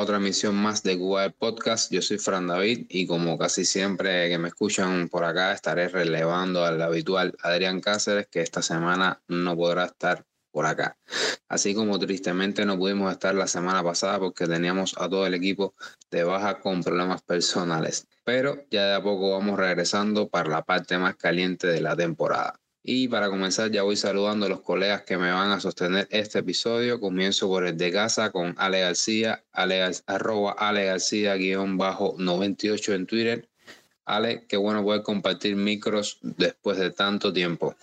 otra emisión más de Cuba Podcast. Yo soy Fran David y como casi siempre que me escuchan por acá estaré relevando al habitual Adrián Cáceres que esta semana no podrá estar por acá. Así como tristemente no pudimos estar la semana pasada porque teníamos a todo el equipo de baja con problemas personales. Pero ya de a poco vamos regresando para la parte más caliente de la temporada. Y para comenzar ya voy saludando a los colegas que me van a sostener este episodio. Comienzo por el de casa con Ale García, ale, arroba Ale García guion bajo 98 en Twitter. Ale, qué bueno poder compartir micros después de tanto tiempo.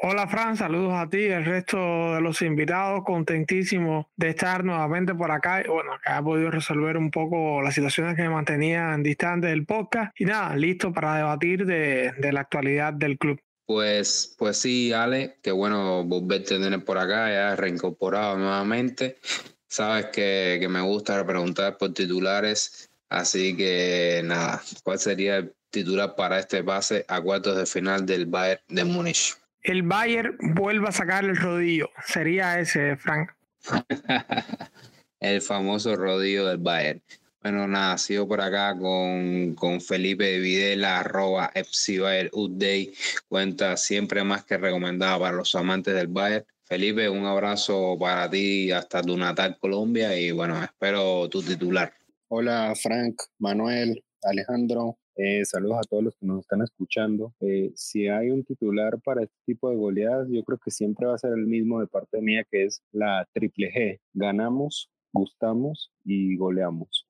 Hola Fran, saludos a ti y el resto de los invitados, contentísimo de estar nuevamente por acá. Bueno, que ha podido resolver un poco las situaciones que me mantenían distantes del podcast y nada, listo para debatir de, de la actualidad del club. Pues, pues sí, Ale, qué bueno volverte a tener por acá, ya reincorporado nuevamente. Sabes que, que me gusta preguntar por titulares, así que nada, ¿cuál sería el titular para este pase a cuartos de final del Bayern de Múnich? El Bayern vuelve a sacar el rodillo, sería ese, Frank. el famoso rodillo del Bayern. Bueno, nada, sigo por acá con, con Felipe Videla, arroba FCBayer Update, cuenta siempre más que recomendada para los amantes del Bayern. Felipe, un abrazo para ti hasta tu natal Colombia y bueno, espero tu titular. Hola Frank, Manuel, Alejandro, eh, saludos a todos los que nos están escuchando. Eh, si hay un titular para este tipo de goleadas, yo creo que siempre va a ser el mismo de parte mía, que es la triple G. Ganamos, gustamos y goleamos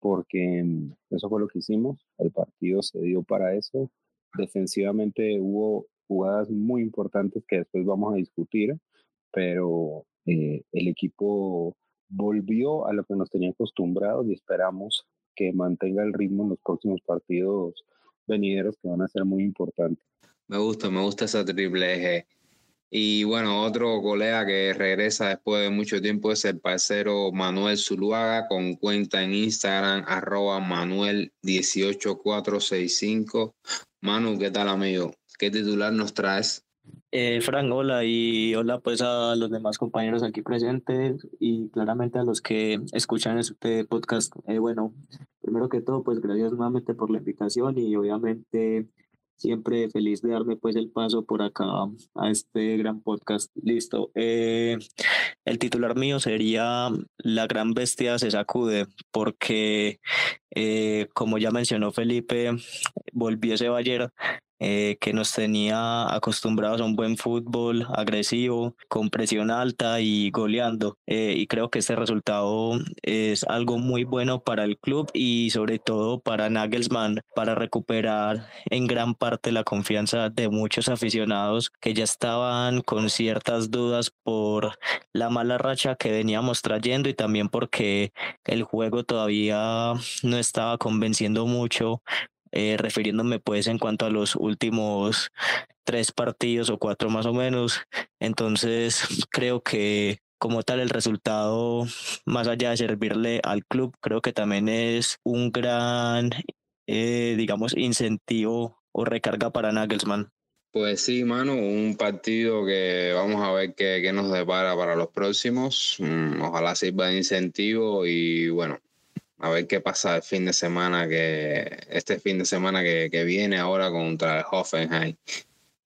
porque mm, eso fue lo que hicimos. El partido se dio para eso. Defensivamente hubo jugadas muy importantes que después vamos a discutir, pero eh, el equipo volvió a lo que nos tenía acostumbrados y esperamos que mantenga el ritmo en los próximos partidos venideros que van a ser muy importantes. Me gusta, me gusta esa triple eje. Y bueno, otro colega que regresa después de mucho tiempo es el parcero Manuel Zuluaga con cuenta en Instagram arroba Manuel18465. Manu, ¿qué tal amigo? ¿Qué titular nos traes? Eh, Frank, hola y hola pues a los demás compañeros aquí presentes y claramente a los que escuchan este podcast. Eh, bueno, primero que todo pues gracias nuevamente por la invitación y obviamente siempre feliz de darme pues el paso por acá a este gran podcast. Listo. Eh, el titular mío sería La gran bestia se sacude, porque eh, como ya mencionó Felipe, volvió ese Bayern eh, que nos tenía acostumbrados a un buen fútbol agresivo, con presión alta y goleando. Eh, y creo que este resultado es algo muy bueno para el club y sobre todo para Nagelsmann, para recuperar en gran parte la confianza de muchos aficionados que ya estaban con ciertas dudas por la mala racha que veníamos trayendo y también porque el juego todavía no estaba convenciendo mucho eh, refiriéndome pues en cuanto a los últimos tres partidos o cuatro más o menos. Entonces creo que como tal el resultado, más allá de servirle al club, creo que también es un gran, eh, digamos, incentivo o recarga para Nagelsmann. Pues sí, mano, un partido que vamos a ver qué, qué nos depara para los próximos. Mm, ojalá sirva de incentivo y bueno, a ver qué pasa el fin de semana que este fin de semana que, que, viene ahora contra el Hoffenheim.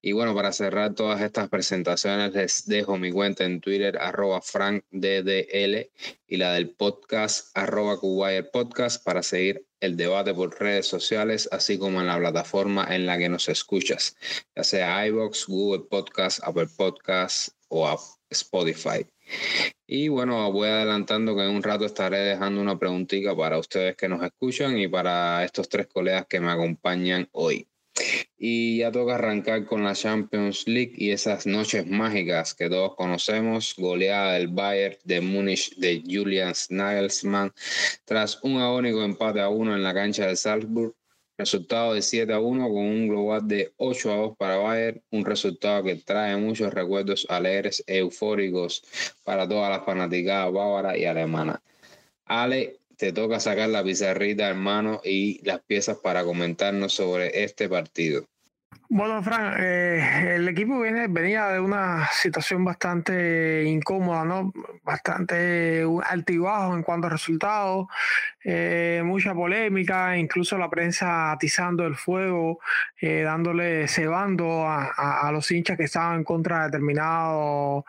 Y bueno, para cerrar todas estas presentaciones, les dejo mi cuenta en Twitter, arroba frankddl, y la del podcast, arroba Podcast, para seguir el debate por redes sociales, así como en la plataforma en la que nos escuchas, ya sea iBox, Google Podcast, Apple Podcast o Spotify. Y bueno, voy adelantando que en un rato estaré dejando una preguntita para ustedes que nos escuchan y para estos tres colegas que me acompañan hoy. Y ya toca arrancar con la Champions League y esas noches mágicas que todos conocemos, goleada del Bayern de Múnich de Julian Nagelsmann tras un agónico empate a uno en la cancha de Salzburg Resultado de 7 a 1 con un global de 8 a 2 para Bayern, un resultado que trae muchos recuerdos alegres eufóricos para todas las fanaticadas bávaras y alemanas. Ale, te toca sacar la pizarrita, hermano, y las piezas para comentarnos sobre este partido. Bueno, Fran, eh, el equipo viene, venía de una situación bastante incómoda, ¿no? Bastante altibajo en cuanto a resultados, eh, mucha polémica, incluso la prensa atizando el fuego, eh, dándole, cebando a, a, los hinchas que estaban en contra de determinado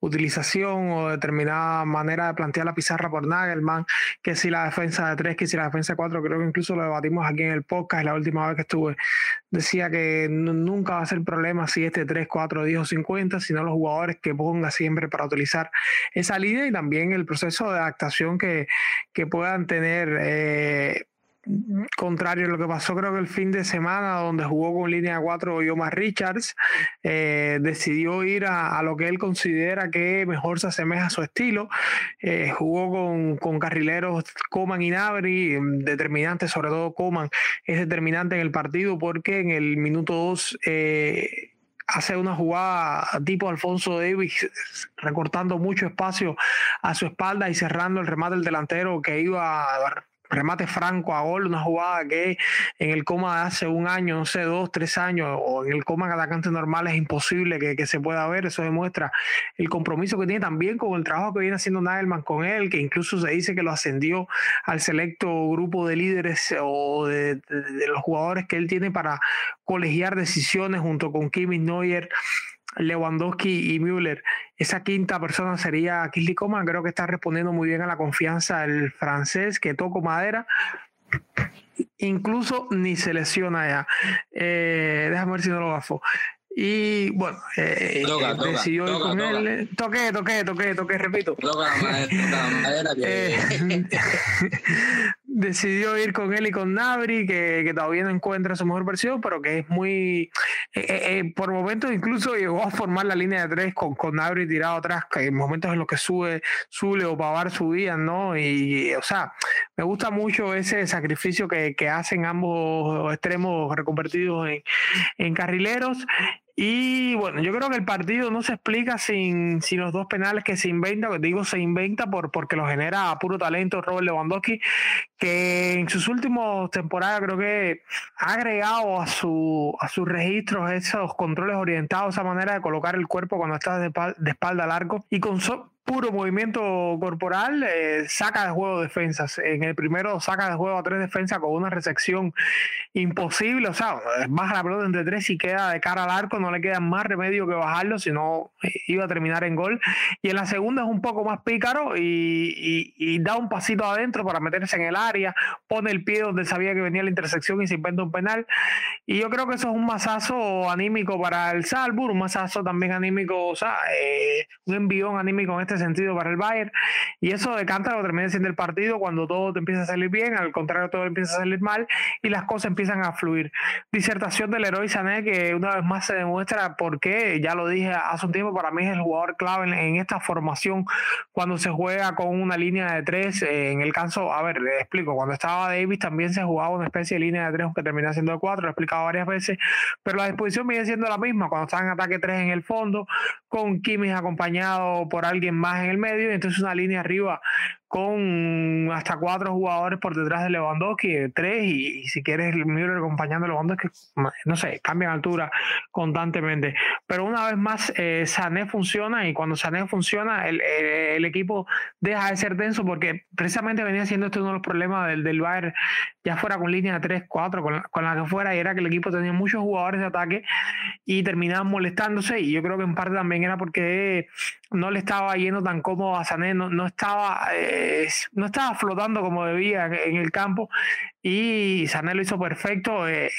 utilización o determinada manera de plantear la pizarra por Nagelman, que si la defensa de tres, que si la defensa de cuatro, creo que incluso lo debatimos aquí en el podcast la última vez que estuve, decía que nunca va a ser problema si este 3, 4, 10 o 50, sino los jugadores que ponga siempre para utilizar esa línea y también el proceso de adaptación que, que puedan tener. Eh, contrario a lo que pasó creo que el fin de semana donde jugó con línea 4 Yomar Richards, eh, decidió ir a, lo que él considera que mejor se asemeja a su estilo, eh, jugó con, con, carrileros Coman y Nabri, determinante, sobre todo Coman es determinante en el partido porque en el minuto 2 eh, hace una jugada tipo Alfonso Davis, recortando mucho espacio a su espalda y cerrando el remate del delantero que iba remate franco a gol, una jugada que en el coma de hace un año, no sé, dos, tres años, o en el coma de atacante normal es imposible que, que, se pueda ver. Eso demuestra el compromiso que tiene también con el trabajo que viene haciendo Nagelman con él, que incluso se dice que lo ascendió al selecto grupo de líderes o de, los jugadores que él tiene para colegiar decisiones junto con Kimi Neuer Lewandowski y Müller. Esa quinta persona sería Kingsley Coman. Creo que está respondiendo muy bien a la confianza del francés que toco madera. Incluso ni se lesiona ya. Eh, déjame ver si no lo gafo. Y bueno, eh, toca, decidió toca, ir con él. Toqué, toqué, toqué, toqué, repito. Madera, madera eh, decidió ir con él y con Nabri, que, que, todavía no encuentra su mejor versión, pero que es muy. Eh, por momentos incluso llegó a formar la línea de tres con, con Nabri tirado atrás, que en momentos en los que sube Zule o Pavar subían, ¿no? Y, o sea, me gusta mucho ese sacrificio que, que hacen ambos extremos reconvertidos en, en carrileros. Y bueno, yo creo que el partido no se explica sin, sin los dos penales que se inventa, digo se inventa por, porque lo genera a puro talento Robert Lewandowski, que en sus últimos temporadas creo que ha agregado a, su, a sus registros esos controles orientados, esa manera de colocar el cuerpo cuando está de, de espalda al arco y con puro movimiento corporal, eh, saca de juego defensas. En el primero saca de juego a tres defensas con una recepción imposible. O sea, baja la pelota entre tres y queda de cara al arco. No le queda más remedio que bajarlo, si no eh, iba a terminar en gol. Y en la segunda es un poco más pícaro y, da un pasito adentro para meterse en el área. Pone el pie donde sabía que venía la intersección y se inventa un penal. Y yo creo que eso es un masazo anímico para el Salzburg, un masazo también anímico, o sea, eh, un envión anímico en este sentido para el Bayern. Y eso decanta lo termina siendo el partido cuando todo te empieza a salir bien, al contrario, todo empieza a salir mal y las cosas empiezan a fluir. Disertación del héroe Sané, que una vez más se demuestra por qué, ya lo dije hace un tiempo, para mí es el jugador clave en, esta formación cuando se juega con una línea de tres. Eh, en el caso, a ver, le explico, cuando estaba Davis también se jugaba una especie de línea de tres, aunque termina siendo de cuatro, lo he explicado varias veces, pero la disposición viene siendo la misma cuando está en ataque tres en el fondo, con Kimmich acompañado por alguien más en el medio, y entonces una línea arriba con hasta cuatro jugadores por detrás de Lewandowski, tres, y, si quieres Müller acompañando a Lewandowski, no sé, cambian altura constantemente. Pero una vez más, eh, Sané funciona y cuando Sané funciona, el, el, equipo deja de ser denso porque precisamente venía siendo este uno de los problemas del, del Bayern, ya fuera con línea de 3, 4, con, con la que fuera, y era que el equipo tenía muchos jugadores de ataque y terminaban molestándose, y yo creo que en parte también era porque no le estaba yendo tan cómodo a Sané, no, no estaba... Eh, no estaba flotando como debía en el campo y Sané lo hizo perfecto. Eh,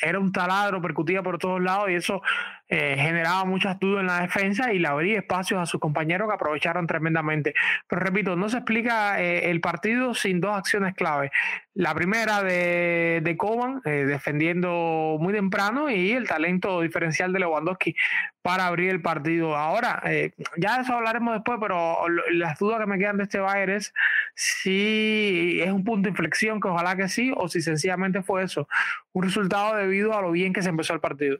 era un taladro, percutía por todos lados y eso eh, generaba muchas dudas en la defensa y le abría espacios a sus compañeros que aprovecharon tremendamente. Pero repito, no se explica eh, el partido sin dos acciones clave. La primera de, de Coman, defendiendo muy temprano, y el talento diferencial de Lewandowski para abrir el partido. Ahora, ya de eso hablaremos después, pero las dudas que me quedan de este Bayern es si es un punto de inflexión, que ojalá que sí, o si sencillamente fue eso, un resultado debido a lo bien que se empezó el partido.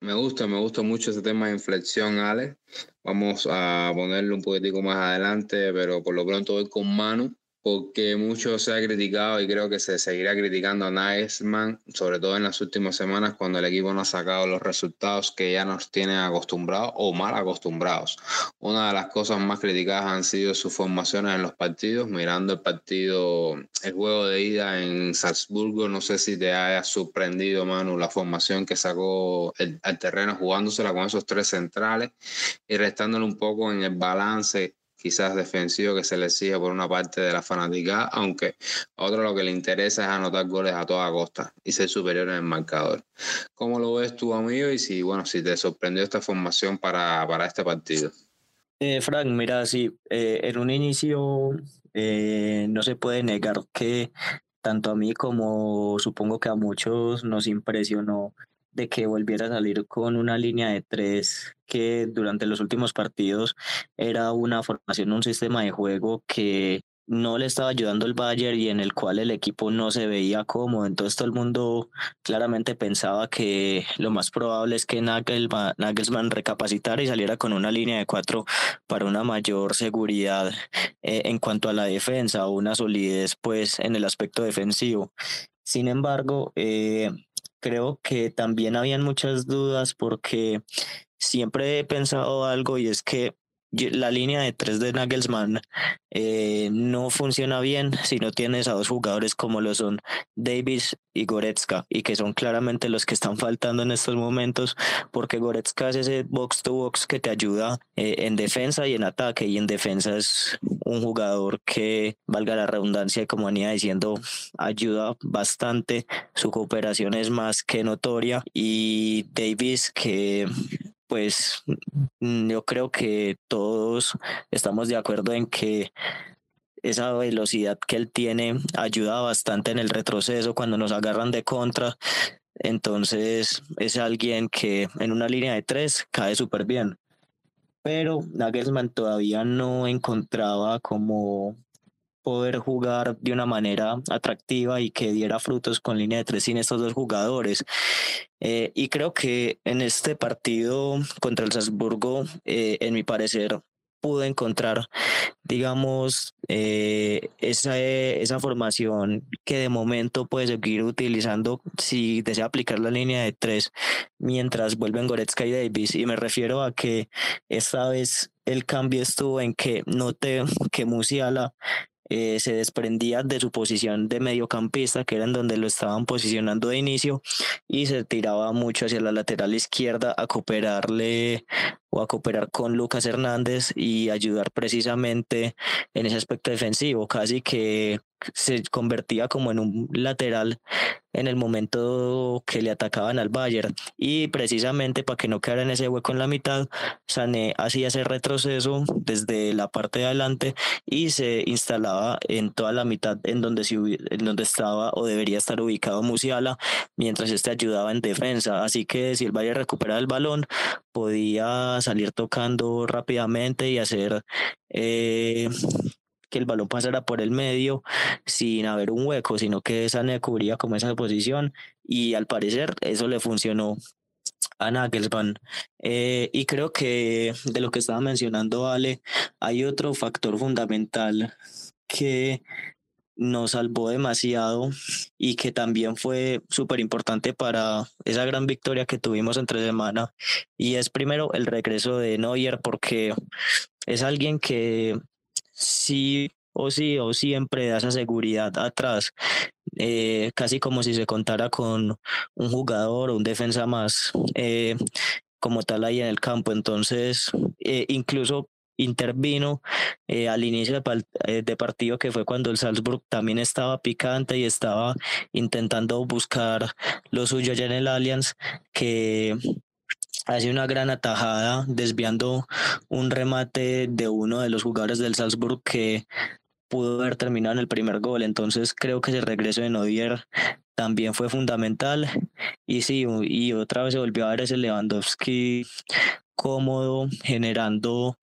Me gusta, me gusta mucho ese tema de inflexión, Ale. Vamos a ponerlo un poquitico más adelante, pero por lo pronto voy con Manu. Porque mucho se ha criticado y creo que se seguirá criticando a Nagelsmann, sobre todo en las últimas semanas cuando el equipo no ha sacado los resultados que ya nos tienen acostumbrados o mal acostumbrados. Una de las cosas más criticadas han sido sus formaciones en los partidos, mirando el partido, el juego de ida en Salzburgo, no sé si te haya sorprendido, Manu, la formación que sacó el, al terreno jugándosela con esos tres centrales y restándole un poco en el balance quizás defensivo que se le exige por una parte de la fanática, aunque a otro lo que le interesa es anotar goles a toda costa y ser superior en el marcador. ¿Cómo lo ves tú, amigo? Y si, bueno, si te sorprendió esta formación para, para este partido. Eh, Frank, mira, sí, eh, en un inicio eh, no se puede negar que tanto a mí como supongo que a muchos nos impresionó de que volviera a salir con una línea de tres que durante los últimos partidos era una formación, un sistema de juego que no le estaba ayudando el Bayern y en el cual el equipo no se veía cómodo. Entonces todo el mundo claramente pensaba que lo más probable es que Nagelsmann, recapacitara y saliera con una línea de cuatro para una mayor seguridad eh, en cuanto a la defensa una solidez pues en el aspecto defensivo. Sin embargo, eh, creo que también habían muchas dudas porque siempre he pensado algo y es que la línea de tres de Nagelsmann eh, no funciona bien si no tienes a dos jugadores como lo son Davis y Goretzka y que son claramente los que están faltando en estos momentos porque Goretzka es ese box to box que te ayuda eh, en defensa y en ataque y en defensa es un jugador que valga la redundancia como venía diciendo ayuda bastante su cooperación es más que notoria y Davis que pues mm, yo creo que todos estamos de acuerdo en que esa velocidad que él tiene ayuda bastante en el retroceso cuando nos agarran de contra. Entonces es alguien que en una línea de tres cae súper bien. Pero Nagelsmann todavía no encontraba como poder jugar de una manera atractiva y que diera frutos con línea de tres sin estos dos jugadores. Eh, y creo que en este partido contra el Salzburgo, eh, en mi parecer, pude encontrar, digamos, eh, esa, esa formación que de momento puede seguir utilizando si desea aplicar la línea de tres mientras vuelven Goretzka y Davis. Y me refiero a que esta vez el cambio estuvo en que noté que Musiala eh, se desprendía de su posición de mediocampista, que era en donde lo estaban posicionando de inicio, y se tiraba mucho hacia la lateral izquierda a cooperarle o a cooperar con Lucas Hernández y ayudar precisamente en ese aspecto defensivo, casi que se convertía como en un lateral en el momento que le atacaban al Bayern. Y precisamente para que no quedara en ese hueco en la mitad, Sané hacía ese retroceso desde la parte de adelante y se instalaba en toda la mitad en donde, en donde estaba o debería estar ubicado Musiala mientras este ayudaba en defensa, así que si el Bayern recuperaba el balón podía salir tocando rápidamente y hacer eh, que el balón pasara por el medio sin haber un hueco, sino que Sané cubría como esa posición y al parecer eso le funcionó a Nagelsmann. Eh, y creo que de lo que estaba mencionando Ale, hay otro factor fundamental que nos salvó demasiado y que también fue súper importante para esa gran victoria que tuvimos entre semana. Y es primero el regreso de Neuer porque es alguien que sí o sí o siempre da esa seguridad atrás, eh, casi como si se contara con un jugador o un defensa más eh, como tal ahí en el campo. Entonces, eh, incluso intervino al inicio de, partido que fue cuando el Salzburg también estaba picante y estaba intentando buscar lo suyo allá en el Allianz que hace una gran atajada desviando un remate de uno de los jugadores del Salzburg que pudo haber terminado en el primer gol. Entonces creo que ese regreso de Nodier también fue fundamental. Y sí, y otra vez se volvió a ver ese Lewandowski cómodo, generando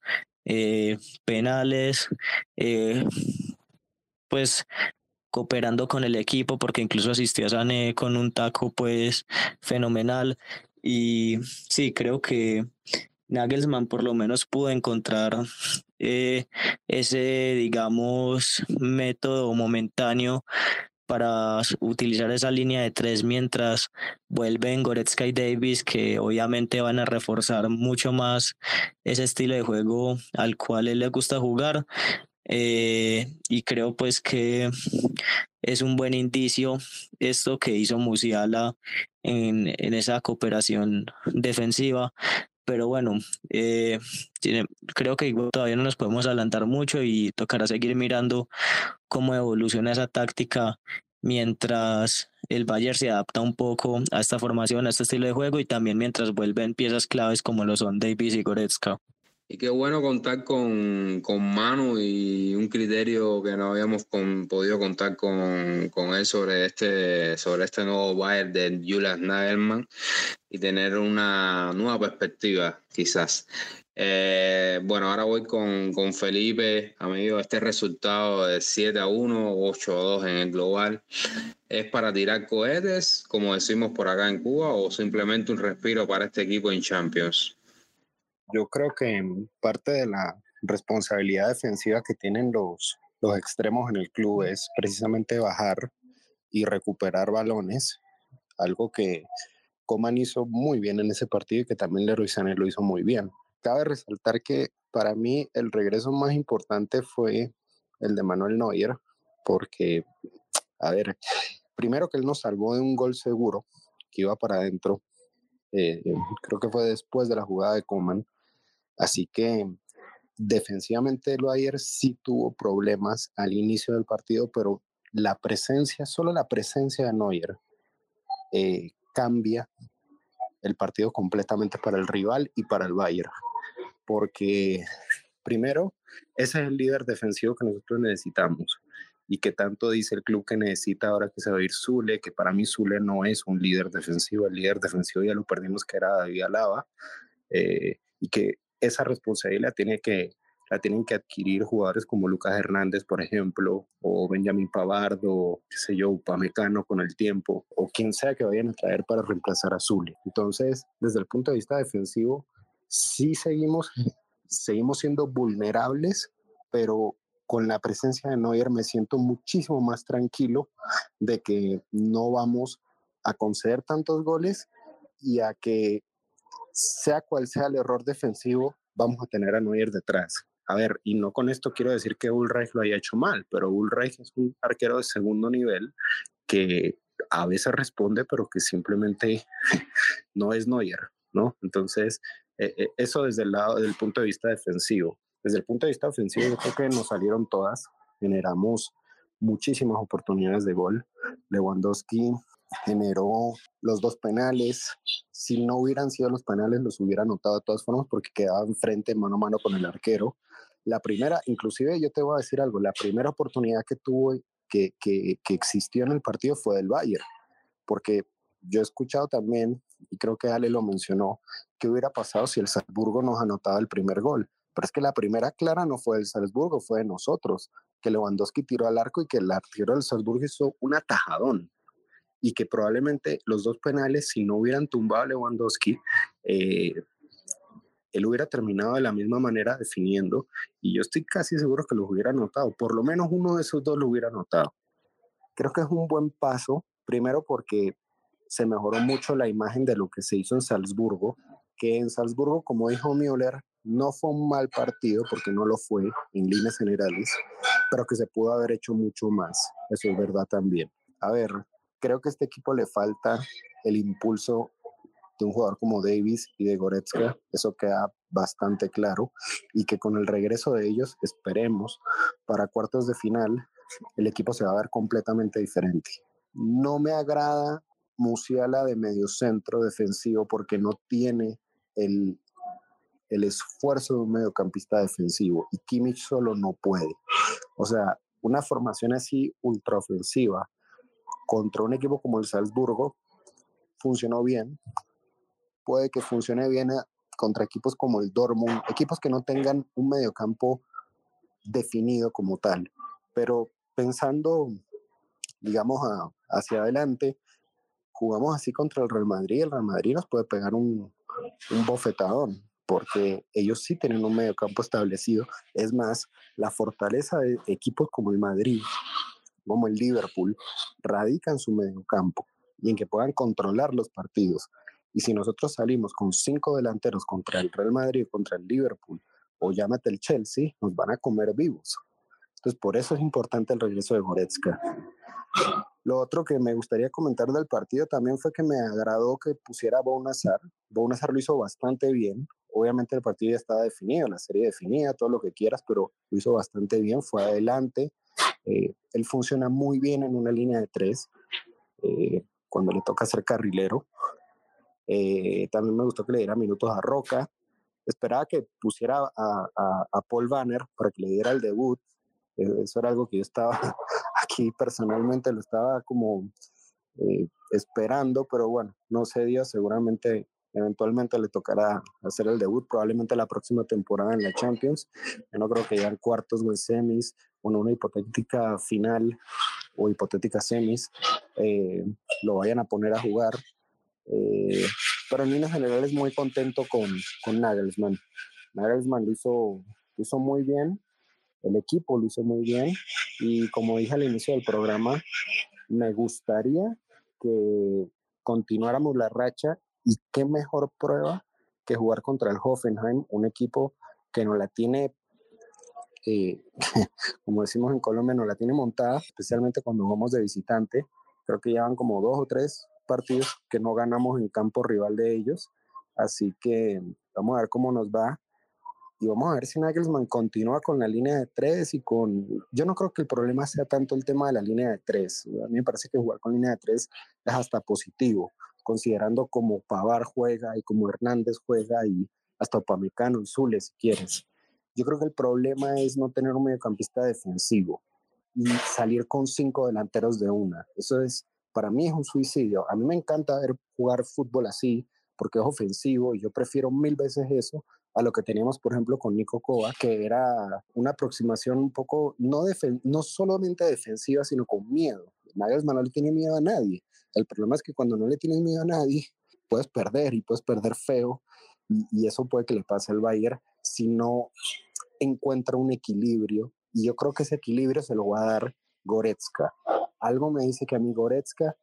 eh, penales, eh, pues cooperando con el equipo, porque incluso asistió a Sané con un taco pues fenomenal. Y sí, creo que Nagelsmann por lo menos pudo encontrar eh, ese, digamos, método momentáneo para utilizar esa línea de tres mientras vuelven Goretzka y Davis, que obviamente van a reforzar mucho más ese estilo de juego al cual él le gusta jugar. Eh, y creo pues que es un buen indicio esto que hizo Musiala en, esa cooperación defensiva. Pero bueno, eh, creo que todavía no nos podemos adelantar mucho y tocará seguir mirando cómo evoluciona esa táctica mientras el Bayern se adapta un poco a esta formación, a este estilo de juego y también mientras vuelven piezas claves como lo son Davis y Goretzka. Y qué bueno contar con, con Manu y un criterio que no habíamos podido contar con, con, él sobre este, sobre este nuevo Bayern de Julius Nagelman y tener una nueva perspectiva, quizás. Eh, bueno, ahora voy con, con, Felipe, amigo. Este resultado de 7 a 1, 8 a 2 en el global, ¿es para tirar cohetes, como decimos por acá en Cuba, o simplemente un respiro para este equipo en Champions? Yo creo que parte de la responsabilidad defensiva que tienen los, los extremos en el club es precisamente bajar y recuperar balones, algo que Coman hizo muy bien en ese partido y que también Leroy Sané lo hizo muy bien. Cabe resaltar que para mí el regreso más importante fue el de Manuel Neuer, porque, a ver, primero que él nos salvó de un gol seguro que iba para adentro, eh, creo que fue después de la jugada de Coman, Así que defensivamente el Bayern sí tuvo problemas al inicio del partido, pero la presencia, solo la presencia de Neuer eh, cambia el partido completamente para el rival y para el Bayern. Porque primero, ese es el líder defensivo que nosotros necesitamos y que tanto dice el club que necesita ahora que se va a ir Zule, que para mí Zule no es un líder defensivo, el líder defensivo ya lo perdimos que era David Alaba, eh, y que esa responsabilidad tiene que, la tienen que adquirir jugadores como Lucas Hernández, por ejemplo, o Benjamín Pavardo, qué sé yo, Upamecano con el tiempo, o quien sea que vayan a traer para reemplazar a Zuli. Entonces, desde el punto de vista defensivo, sí seguimos, seguimos siendo vulnerables, pero con la presencia de Neuer me siento muchísimo más tranquilo de que no vamos a conceder tantos goles y a que sea cual sea el error defensivo, vamos a tener a Neuer detrás. A ver, y no con esto quiero decir que Ulreich lo haya hecho mal, pero Ulreich es un arquero de segundo nivel que a veces responde, pero que simplemente no es Neuer, ¿no? Entonces, eh, eh, eso desde el lado del punto de vista defensivo. Desde el punto de vista ofensivo, yo creo que nos salieron todas, generamos muchísimas oportunidades de gol. Lewandowski generó los dos penales. Si no hubieran sido los penales, los hubiera anotado de todas formas porque quedaba enfrente mano a mano con el arquero. La primera, inclusive yo te voy a decir algo, la primera oportunidad que tuvo, que, que, que existió en el partido fue del Bayern, porque yo he escuchado también, y creo que Ale lo mencionó, que hubiera pasado si el Salzburgo nos anotaba el primer gol. Pero es que la primera clara no fue del Salzburgo, fue de nosotros, que Lewandowski tiró al arco y que el arquero del Salzburgo hizo un atajadón y que probablemente los dos penales, si no hubieran tumbado a Lewandowski, eh, él hubiera terminado de la misma manera definiendo y yo estoy casi seguro que los hubiera anotado, por lo menos uno de esos dos lo hubiera anotado. Creo que es un buen paso, primero porque se mejoró mucho la imagen de lo que se hizo en Salzburgo, que en Salzburgo, como dijo Müller, no fue un mal partido porque no lo fue en líneas generales, pero que se pudo haber hecho mucho más, eso es verdad también. A ver, creo que a este equipo le falta el impulso de un jugador como Davis y de Goretzka, eso queda bastante claro, y que con el regreso de ellos, esperemos, para cuartos de final, el equipo se va a ver completamente diferente. No me agrada Musiala de medio centro defensivo porque no tiene el, el esfuerzo de un mediocampista defensivo y Kimmich solo no puede. O sea, una formación así ultraofensiva contra un equipo como el Salzburgo funcionó bien. Puede que funcione bien eh, contra equipos como el Dortmund, equipos que no tengan un mediocampo definido como tal. Pero pensando, digamos, hacia adelante, jugamos así contra el Real Madrid. El Real Madrid nos puede pegar un, un bofetadón porque ellos sí tienen un mediocampo establecido. Es más, la fortaleza de equipos como el Madrid, como el Liverpool, radica en su mediocampo y en que puedan controlar los partidos. Y si nosotros salimos con cinco delanteros contra el Real Madrid, contra el Liverpool, o llámate el Chelsea, nos van a comer vivos. Entonces, por eso es importante el regreso de Goretzka. Lo otro que me gustaría comentar del partido también fue que me agradó que pusiera a Bonazar. Bonazar lo hizo bastante bien. Obviamente el partido ya estaba definido, la serie definida, todo lo que quieras, pero lo hizo bastante bien, fue adelante. Eh, él funciona muy bien en una línea de tres, eh, cuando le toca ser carrilero. Eh, también me gustó que le diera minutos a Roca. Esperaba que pusiera a, a Paul Banner para que le diera el debut. Eso era algo que yo estaba aquí personalmente, lo estaba como esperando, pero bueno, no se dio. Seguramente Eventualmente le tocará hacer el debut, probablemente la próxima temporada en la Champions. Yo no creo que en cuartos o semis, o en una hipotética final o hipotética semis, eh, lo vayan a poner a jugar. Eh, pero en líneas generales muy contento con, con Nagelsmann. Nagelsmann lo hizo, lo hizo muy bien, el equipo lo hizo muy bien y como dije al inicio del programa, me gustaría que continuáramos la racha y qué mejor prueba que jugar contra el Hoffenheim, un equipo que no la tiene, eh, como decimos en Colombia, no la tiene montada, especialmente cuando vamos de visitante. Creo que llevan como dos o tres partidos que no ganamos en campo rival de ellos. Así que vamos a ver cómo nos va. Y vamos a ver si Nagelsmann continúa con la línea de tres y con... Yo no creo que el problema sea tanto el tema de la línea de tres. A mí me parece que jugar con línea de tres es hasta positivo considerando como Pavar juega y como Hernández juega y hasta Pamecano y Zule si quieres. Yo creo que el problema es no tener un mediocampista defensivo y salir con cinco delanteros de una. Eso es, para mí es un suicidio. A mí me encanta ver jugar fútbol así porque es ofensivo y yo prefiero mil veces eso a lo que teníamos, por ejemplo, con Nico Kova, que era una aproximación un poco, no, no solamente defensiva, sino con miedo. Nagelsmann no le tiene miedo a nadie. El problema es que cuando no le tienes miedo a nadie, puedes perder y puedes perder feo. Y, eso puede que le pase al Bayern si no encuentra un equilibrio. Y yo creo que ese equilibrio se lo va a dar Goretzka. Algo me dice que a mí Goretzka,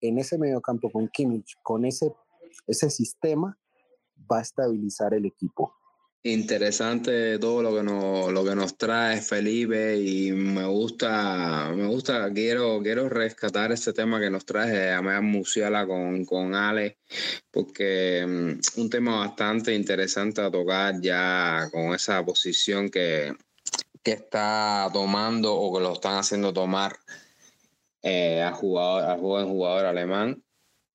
en ese mediocampo con Kimmich, con ese, ese sistema, va a estabilizar el equipo. Interesante todo lo que nos, lo que nos trae Felipe y me gusta, me gusta, quiero, quiero rescatar este tema que nos trae a Musiala con, con Ale, porque mm, un tema bastante interesante a tocar ya con esa posición que, que está tomando o que lo están haciendo tomar eh, al, jugador, al joven jugador alemán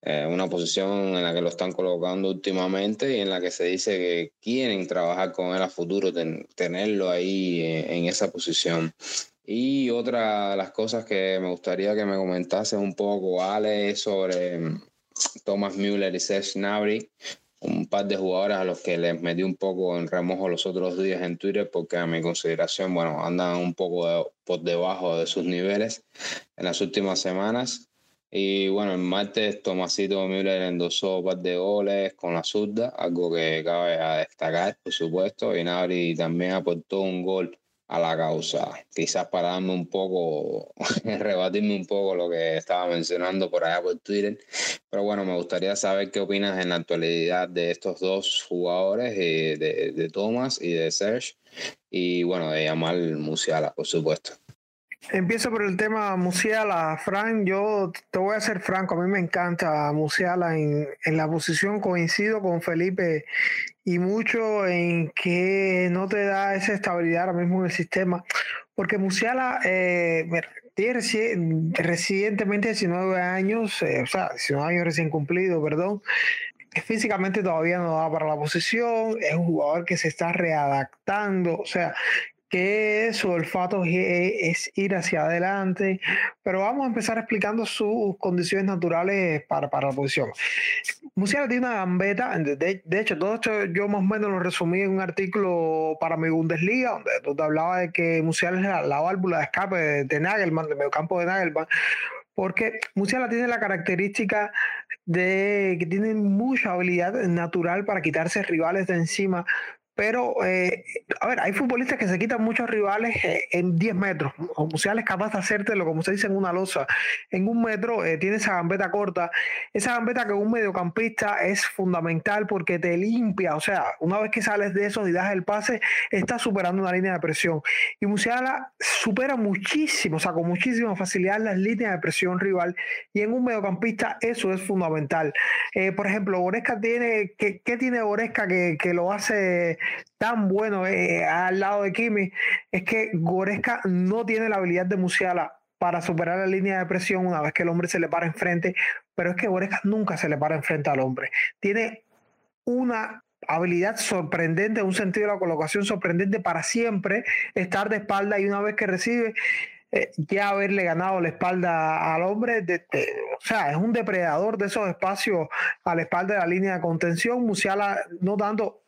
eh, una posición en la que lo están colocando últimamente y en la que se dice que quieren trabajar con él a futuro, tenerlo ahí en, esa posición. Y otra de las cosas que me gustaría que me comentase un poco, Ale, sobre mm, Thomas Müller y Serge Gnabry, un par de jugadores a los que les metí un poco en remojo los otros días en Twitter porque a mi consideración, bueno, andan un poco por debajo de sus niveles en las últimas semanas. Y bueno, el martes Tomasito Müller endosó un par de goles con la zurda, algo que cabe destacar, por supuesto. Y Nabri también aportó un gol a la causa. Quizás para darme un poco, rebatirme un poco lo que estaba mencionando por allá por Twitter. Pero bueno, me gustaría saber qué opinas en la actualidad de estos dos jugadores, eh, de, de Thomas y de Serge. Y bueno, de Yamal Musiala, por supuesto. Empiezo por el tema Musiala, Frank. Yo te voy a ser franco, a mí me encanta Musiala en, en la posición. Coincido con Felipe y mucho en que no te da esa estabilidad ahora mismo en el sistema. Porque Musiala eh, tiene recientemente 19 años, eh, o sea, 19 años recién cumplido, perdón. Físicamente todavía no da para la posición, es un jugador que se está readaptando, o sea, que su olfato es ir hacia adelante, pero vamos a empezar explicando sus condiciones naturales para, para la posición. Musiala tiene una gambeta, de, hecho, todo esto yo más o menos lo resumí en un artículo para mi Bundesliga, donde, hablaba de que Musiala es la, válvula de escape de, de Nagelman, del campo de Nagelman, porque Musiala tiene la característica de que tiene mucha habilidad natural para quitarse rivales de encima, pero, eh, a ver, hay futbolistas que se quitan muchos rivales eh, en 10 metros. O Musial es capaz de hacértelo, como se dice, en una losa. En un metro eh, tiene esa gambeta corta. Esa gambeta que un mediocampista es fundamental porque te limpia. O sea, una vez que sales de eso y das el pase, estás superando una línea de presión. Y Musiala supera muchísimo, o sea, con muchísima facilidad las líneas de presión rival. Y en un mediocampista eso es fundamental. por ejemplo, Goresca tiene, ¿qué, qué tiene Goresca que, que lo hace tan bueno eh, al lado de Kimi es que Goreska no tiene la habilidad de Musiala para superar la línea de presión una vez que el hombre se le para enfrente, pero es que Goreska nunca se le para enfrente al hombre. Tiene una habilidad sorprendente, un sentido de la colocación sorprendente para siempre estar de espalda y una vez que recibe eh, ya haberle ganado la espalda al hombre, o sea, es un depredador de esos espacios a la espalda de la línea de contención. Musiala no tanto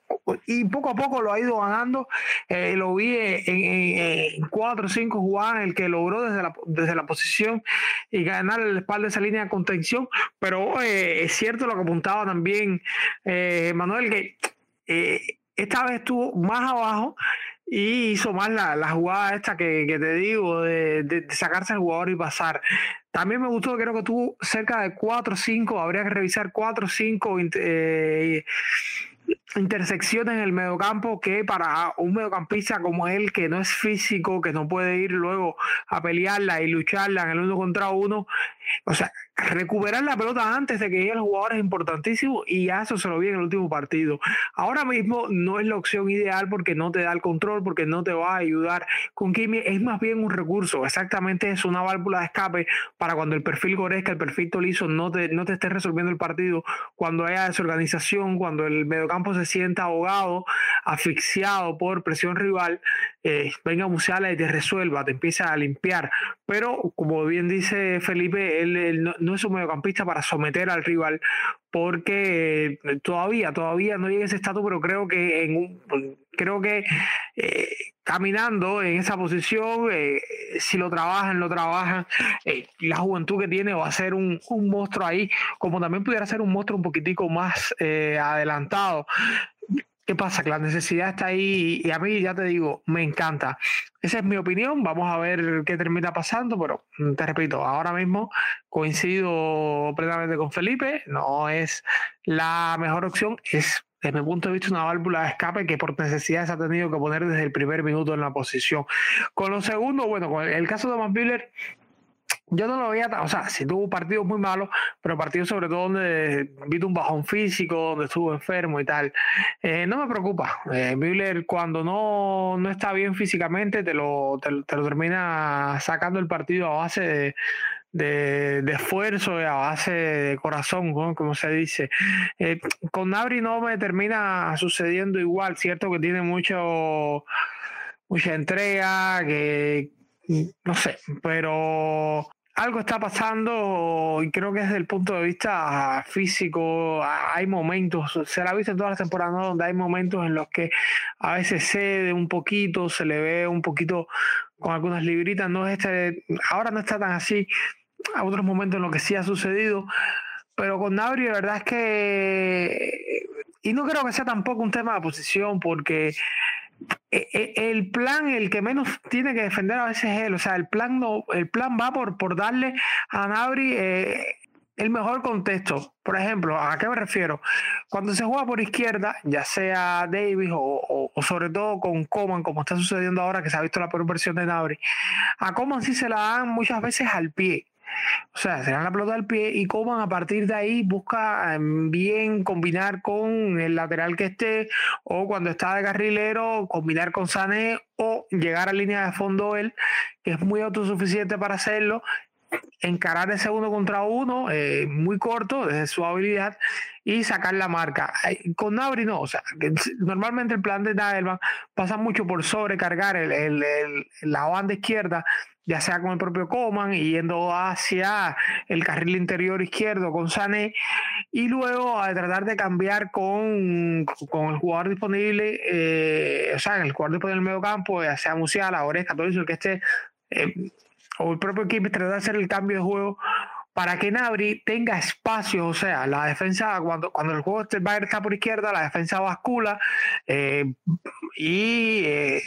y poco a poco lo ha ido ganando. Eh, lo vi en, cuatro o cinco jugadas, el que logró desde la, desde la posición y ganar el espalda de esa línea de contención. Pero eh, es cierto lo que apuntaba también eh, Manuel, que esta vez estuvo más abajo y hizo más la, la jugada esta que, que te digo, de, de, sacarse al jugador y pasar. También me gustó, creo que tuvo cerca de 4 o 5, habría que revisar 4 o 5 eh, intersecciones en el mediocampo que para un mediocampista como él, que no es físico, que no puede ir luego a pelearla y lucharla en el uno contra uno, o sea, recuperar la pelota antes de que llegue el jugador es importantísimo y ya eso se lo vi en el último partido. Ahora mismo no es la opción ideal porque no te da el control, porque no te va a ayudar con Kimi, es más bien un recurso, exactamente es una válvula de escape para cuando el perfil Goresca, el perfil Tolizo no te, no te esté resolviendo el partido, cuando haya desorganización, cuando el mediocampo se sienta ahogado, asfixiado por presión rival, eh, venga Musiala y te resuelva, te empieza a limpiar. Pero como bien dice Felipe, él, no, es un mediocampista para someter al rival, porque todavía, todavía no llega ese estatus, pero creo que en un, creo que eh, caminando en esa posición, eh, si lo trabajan, lo trabajan, la juventud que tiene va a ser un, un, monstruo ahí, como también pudiera ser un monstruo un poquitico más adelantado. ¿Qué pasa? Que la necesidad está ahí y a mí, ya te digo, me encanta. Esa es mi opinión. Vamos a ver qué termina pasando, pero mm, te repito, ahora mismo coincido plenamente con Felipe. No es la mejor opción. Es, desde mi punto de vista, una válvula de escape que por necesidad se ha tenido que poner desde el primer minuto en la posición. Con lo segundo, bueno, con el caso de Thomas Miller, yo no lo veía, o sea, sí tuvo partidos muy malos, pero partidos sobre todo donde vi un bajón físico, donde estuvo enfermo y tal. Eh, no me preocupa. Eh, Müller cuando no, no, está bien físicamente te lo, te, lo termina sacando el partido a base de, de, esfuerzo y a base de corazón, como se dice. Eh, con Nabri no me termina sucediendo igual, cierto que tiene mucho mucha entrega, que no sé, pero algo está pasando y creo que desde el punto de vista físico hay momentos, se la ha visto en todas las temporadas donde hay momentos en los que a veces cede un poquito, se le ve un poquito con algunas libritas, no es este, ahora no está tan así, a otros momentos en los que sí ha sucedido, pero con Nabri la verdad es que, y no creo que sea tampoco un tema de posición porque el plan, el que menos tiene que defender a veces es él. O sea, el plan no, el plan va por, por darle a Nabri eh, el mejor contexto. Por ejemplo, ¿a qué me refiero? Cuando se juega por izquierda, ya sea Davis o, sobre todo con Coman, como está sucediendo ahora, que se ha visto la peor versión de Nabri, a Coman sí se la dan muchas veces al pie. O sea, se dan la pelota al pie y Coman a partir de ahí busca em, bien combinar con el lateral que esté o cuando está de carrilero combinar con Sané o llegar a línea de fondo él, que es muy autosuficiente para hacerlo encarar ese uno contra uno eh, muy corto desde su habilidad y sacar la marca. Con Nabri no, o sea, normalmente el plan de Nadelman pasa mucho por sobrecargar el, la banda izquierda ya sea con el propio Coman y yendo hacia el carril interior izquierdo con Sané y luego a tratar de cambiar con, con el jugador disponible, eh, o sea, el jugador disponible en el medio campo, ya sea Musiala, Oreja, todo eso, que esté, eh, o el propio equipo tratar de hacer el cambio de juego para que Nabri tenga espacio, o sea, la defensa, cuando, cuando el juego Bayern está por izquierda, la defensa bascula eh, y, eh,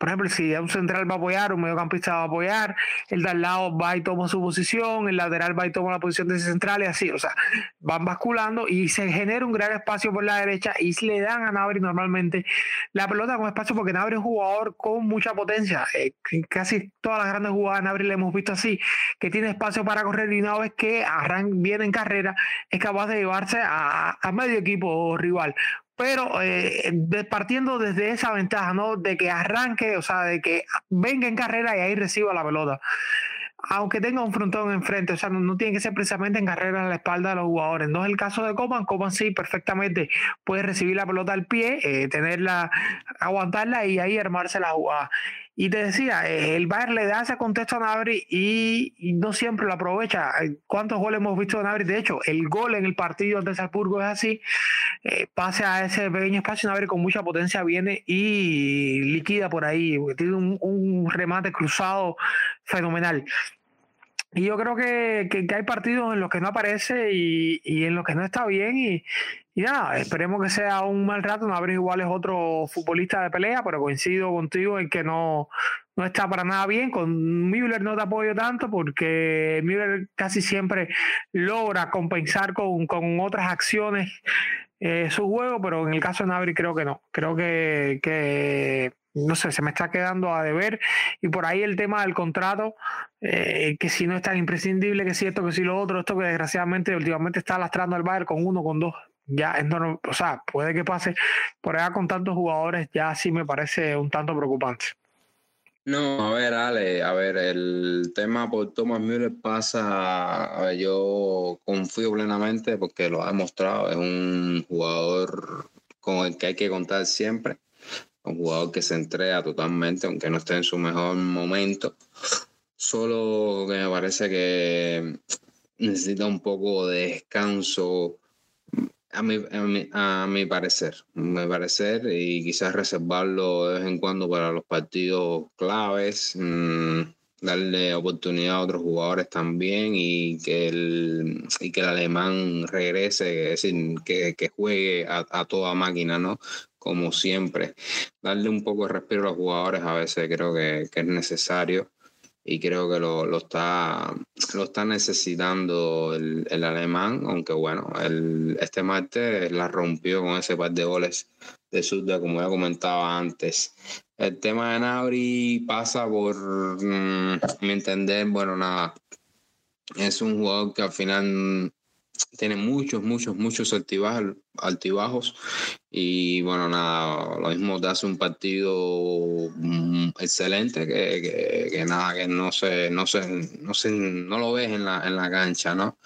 por ejemplo, si un central va a apoyar, un mediocampista va a apoyar, el de al lado va y toma su posición, el lateral va y toma la posición de ese central y así, o sea, van basculando y se genera un gran espacio por la derecha y le dan a Nabri normalmente la pelota con espacio porque Nabri es un jugador con mucha potencia, eh, casi todas las grandes jugadas de Nabri le hemos visto así, que tiene espacio para correr y una vez que arran viene en carrera es capaz de llevarse a, medio equipo rival pero eh, partiendo desde esa ventaja, ¿no? De que arranque, o sea, de que venga en carrera y ahí reciba la pelota. Aunque tenga un frontón enfrente, o sea, no, tiene que ser precisamente en carrera a la espalda de los jugadores. No es el caso de Coman. Coman sí, perfectamente puede recibir la pelota al pie, eh, tenerla, aguantarla y ahí armarse la jugada. Y te decía, el Bayern le da ese contexto a Nabri y, no siempre lo aprovecha. ¿Cuántos goles hemos visto de Nabri? De hecho, el gol en el partido de Salzburgo es así. Eh, pase a ese pequeño espacio, Nabri con mucha potencia viene y liquida por ahí. Tiene un, remate cruzado fenomenal. Y yo creo que, hay partidos en los que no aparece y, y en los que no está bien. Y, y nada, esperemos que sea un mal rato. No habrá igual es otro futbolista de pelea, pero coincido contigo en que no, no está para nada bien. Con Müller no te apoyo tanto porque Müller casi siempre logra compensar con, otras acciones eh, su juego, pero en el caso de Nabri creo que no. Creo que, que no sé, se me está quedando a deber. Y por ahí el tema del contrato, eh, que si no es tan imprescindible, que si esto, que si lo otro, esto que desgraciadamente últimamente está lastrando al Bayern con uno, con dos ya es normal, o sea, puede que pase por allá con tantos jugadores, ya sí me parece un tanto preocupante. No, a ver, Ale, a ver, el tema por Thomas Müller pasa, a ver, yo confío plenamente porque lo ha demostrado, es un jugador con el que hay que contar siempre, un jugador que se entrega totalmente, aunque no esté en su mejor momento, solo que me parece que necesita un poco de descanso a mi, a, mi, parecer, mi parecer, y quizás reservarlo de vez en cuando para los partidos claves, mm, darle oportunidad a otros jugadores también y que el, y que el alemán regrese, es decir, que, que juegue a, a, toda máquina, ¿no? Como siempre. Darle un poco de respiro a los jugadores a veces creo que, que es necesario y creo que lo, lo, está, lo está necesitando el, el alemán, aunque bueno, el, este martes la rompió con ese par de goles de Sudda, como ya comentaba antes. El tema de Nabri pasa por mm, mi entender, bueno, nada, es un jugador que al final tiene muchos, muchos, muchos altibajos, y bueno, nada, lo mismo te hace un partido mm, excelente que, que, nada, que no se, no se, no se, no lo ves en la, en la cancha, ¿no?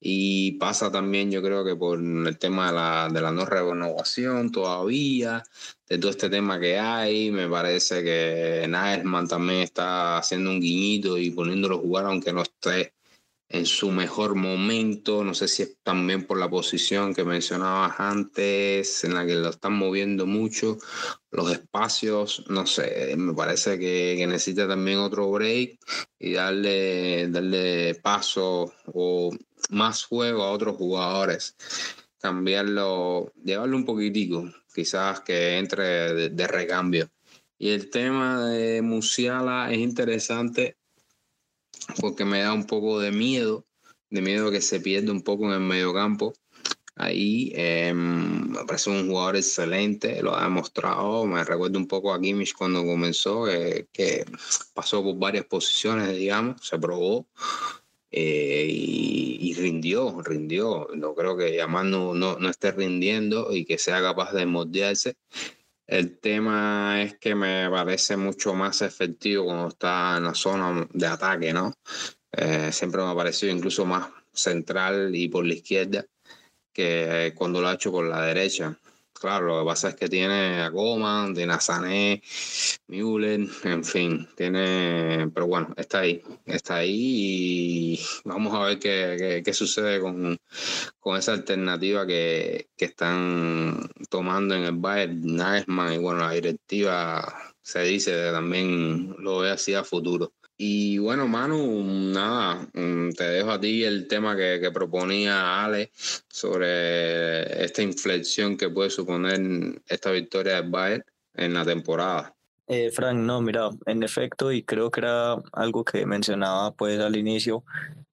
Y pasa también, yo creo que por el tema de la, de la no renovación todavía, de todo este tema que hay, me parece que Nagelsmann también está haciendo un guiñito y poniéndolo a jugar aunque no esté en su mejor momento. No sé si es también por la posición que mencionabas antes, en la que lo están moviendo mucho, los espacios, no sé, me parece que, necesita también otro break y darle, darle paso o más juego a otros jugadores. Cambiarlo, llevarlo un poquitico, quizás que entre de, de recambio. Y el tema de Musiala es interesante porque me da un poco de miedo, de miedo que se pierda un poco en el mediocampo. Ahí eh, me parece un jugador excelente, lo ha demostrado. Me recuerdo un poco a Kimmich cuando comenzó, que pasó por varias posiciones, digamos, se probó eh, y, rindió, rindió. No creo que Yamal no, no, no, esté rindiendo y que sea capaz de moldearse. El tema es que me parece mucho más efectivo cuando está en la zona de ataque, ¿no? Eh, siempre me ha parecido incluso más central y por la izquierda que cuando lo ha hecho por la derecha. Claro, lo que pasa es que tiene a Coman, tiene a Sané, Müller, en fin, tiene, pero bueno, está ahí, está ahí y vamos a ver qué, qué, sucede con, con, esa alternativa que, que, están tomando en el Bayern Nagelsmann y bueno, la directiva se dice que también lo ve así a futuro. Y bueno, Manu, nada, mm, te dejo a ti el tema que, que proponía Ale sobre esta inflexión que puede suponer esta victoria del Bayern en la temporada. Eh, Frank, no, mira, en efecto, y creo que era algo que mencionaba pues al inicio,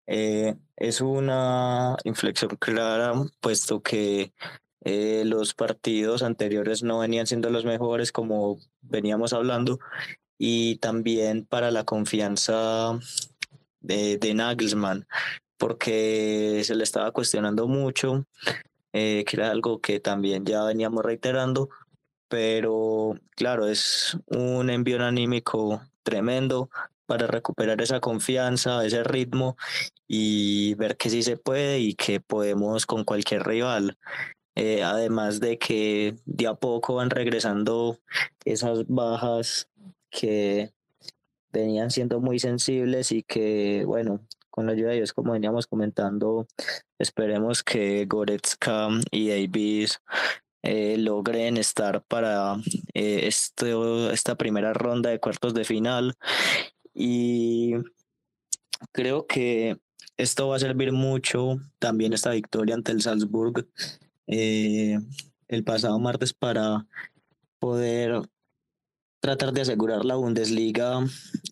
eh, es una inflexión clara, puesto que eh, los partidos anteriores no venían siendo los mejores como veníamos hablando y también para la confianza de, de Nagelsmann, porque se le estaba cuestionando mucho, eh, que era algo que también ya veníamos reiterando, pero claro, es un envío anímico tremendo para recuperar esa confianza, ese ritmo y ver que sí se puede y que podemos con cualquier rival. Eh, además de que de a poco van regresando esas bajas que venían siendo muy sensibles y que, bueno, con la ayuda de Dios, como veníamos comentando, esperemos que Goretzka y Davis eh, logren estar para eh, esta primera ronda de cuartos de final. Y creo que esto va a servir mucho también esta victoria ante el Salzburg eh, el pasado martes para poder tratar de asegurar la Bundesliga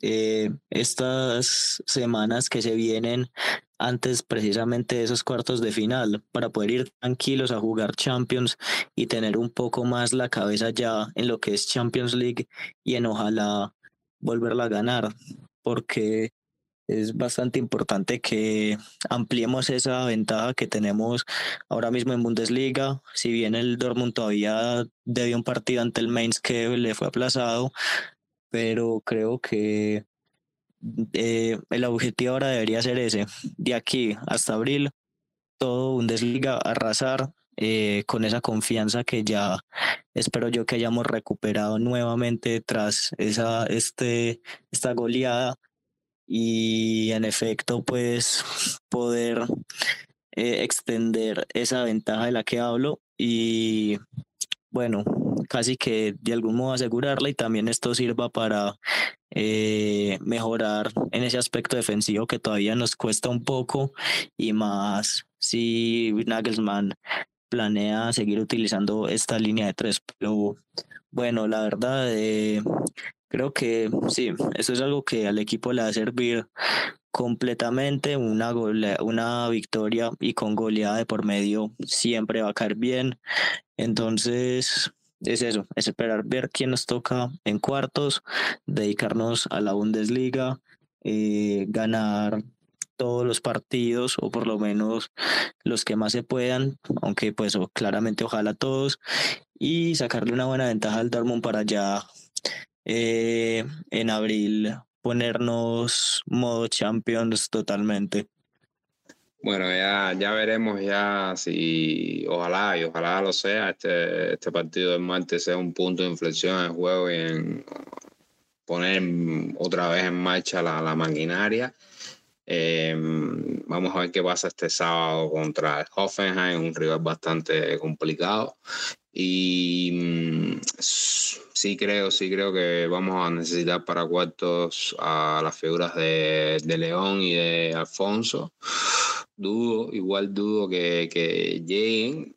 eh, estas semanas que se vienen antes precisamente de esos cuartos de final para poder ir tranquilos a jugar Champions y tener un poco más la cabeza ya en lo que es Champions League y en ojalá volverla a ganar porque es bastante importante que ampliemos esa ventaja que tenemos ahora mismo en Bundesliga. Si bien el Dortmund todavía debió un partido ante el Mainz que le fue aplazado, pero creo que eh, el objetivo ahora debería ser ese. De aquí hasta abril, todo Bundesliga arrasar eh, con esa confianza que ya espero yo que hayamos recuperado nuevamente tras esa, este, esta goleada y en efecto pues poder eh, extender esa ventaja de la que hablo y bueno, casi que de algún modo asegurarla y también esto sirva para eh, mejorar en ese aspecto defensivo que todavía nos cuesta un poco y más si Nagelsmann planea seguir utilizando esta línea de tres. Pero bueno, la verdad, eh, Creo que sí, eso es algo que al equipo le va a servir completamente. Una, una victoria y con goleada de por medio siempre va a caer bien. Entonces, es eso, es esperar ver quién nos toca en cuartos, dedicarnos a la Bundesliga, eh, ganar todos los partidos o por lo menos los que más se puedan, aunque pues claramente ojalá todos y sacarle una buena ventaja al Dortmund para ya eh, en abril ponernos modo Champions totalmente. Bueno, ya, ya veremos ya si, ojalá y ojalá lo sea, este, este partido del martes sea un punto de inflexión en el juego y en poner otra vez en marcha la, maquinaria. Eh, vamos a ver qué pasa este sábado contra el Hoffenheim, un rival bastante complicado. Y mm, sí creo, sí creo que vamos a necesitar para cuartos a las figuras de, de León y de Alfonso. Dudo, igual dudo que, que lleguen